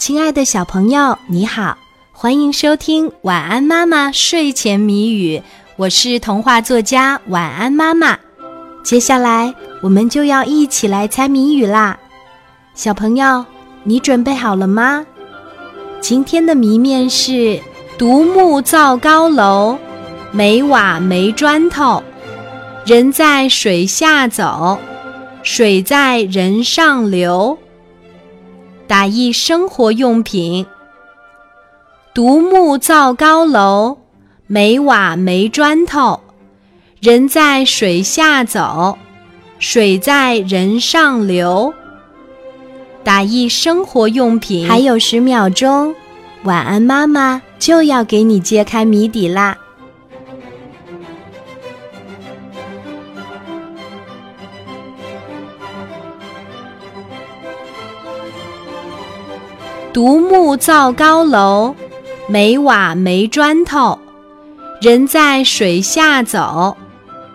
亲爱的小朋友，你好，欢迎收听《晚安妈妈睡前谜语》，我是童话作家晚安妈妈。接下来我们就要一起来猜谜语啦，小朋友，你准备好了吗？今天的谜面是：独木造高楼，没瓦没砖头，人在水下走，水在人上流。打一生活用品。独木造高楼，没瓦没砖头，人在水下走，水在人上流。打一生活用品。还有十秒钟，晚安妈妈就要给你揭开谜底啦。独木造高楼，没瓦没砖头，人在水下走，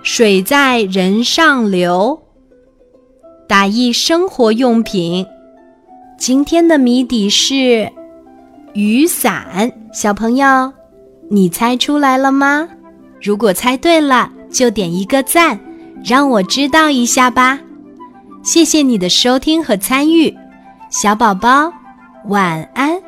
水在人上流。打一生活用品。今天的谜底是雨伞。小朋友，你猜出来了吗？如果猜对了，就点一个赞，让我知道一下吧。谢谢你的收听和参与，小宝宝。晚安。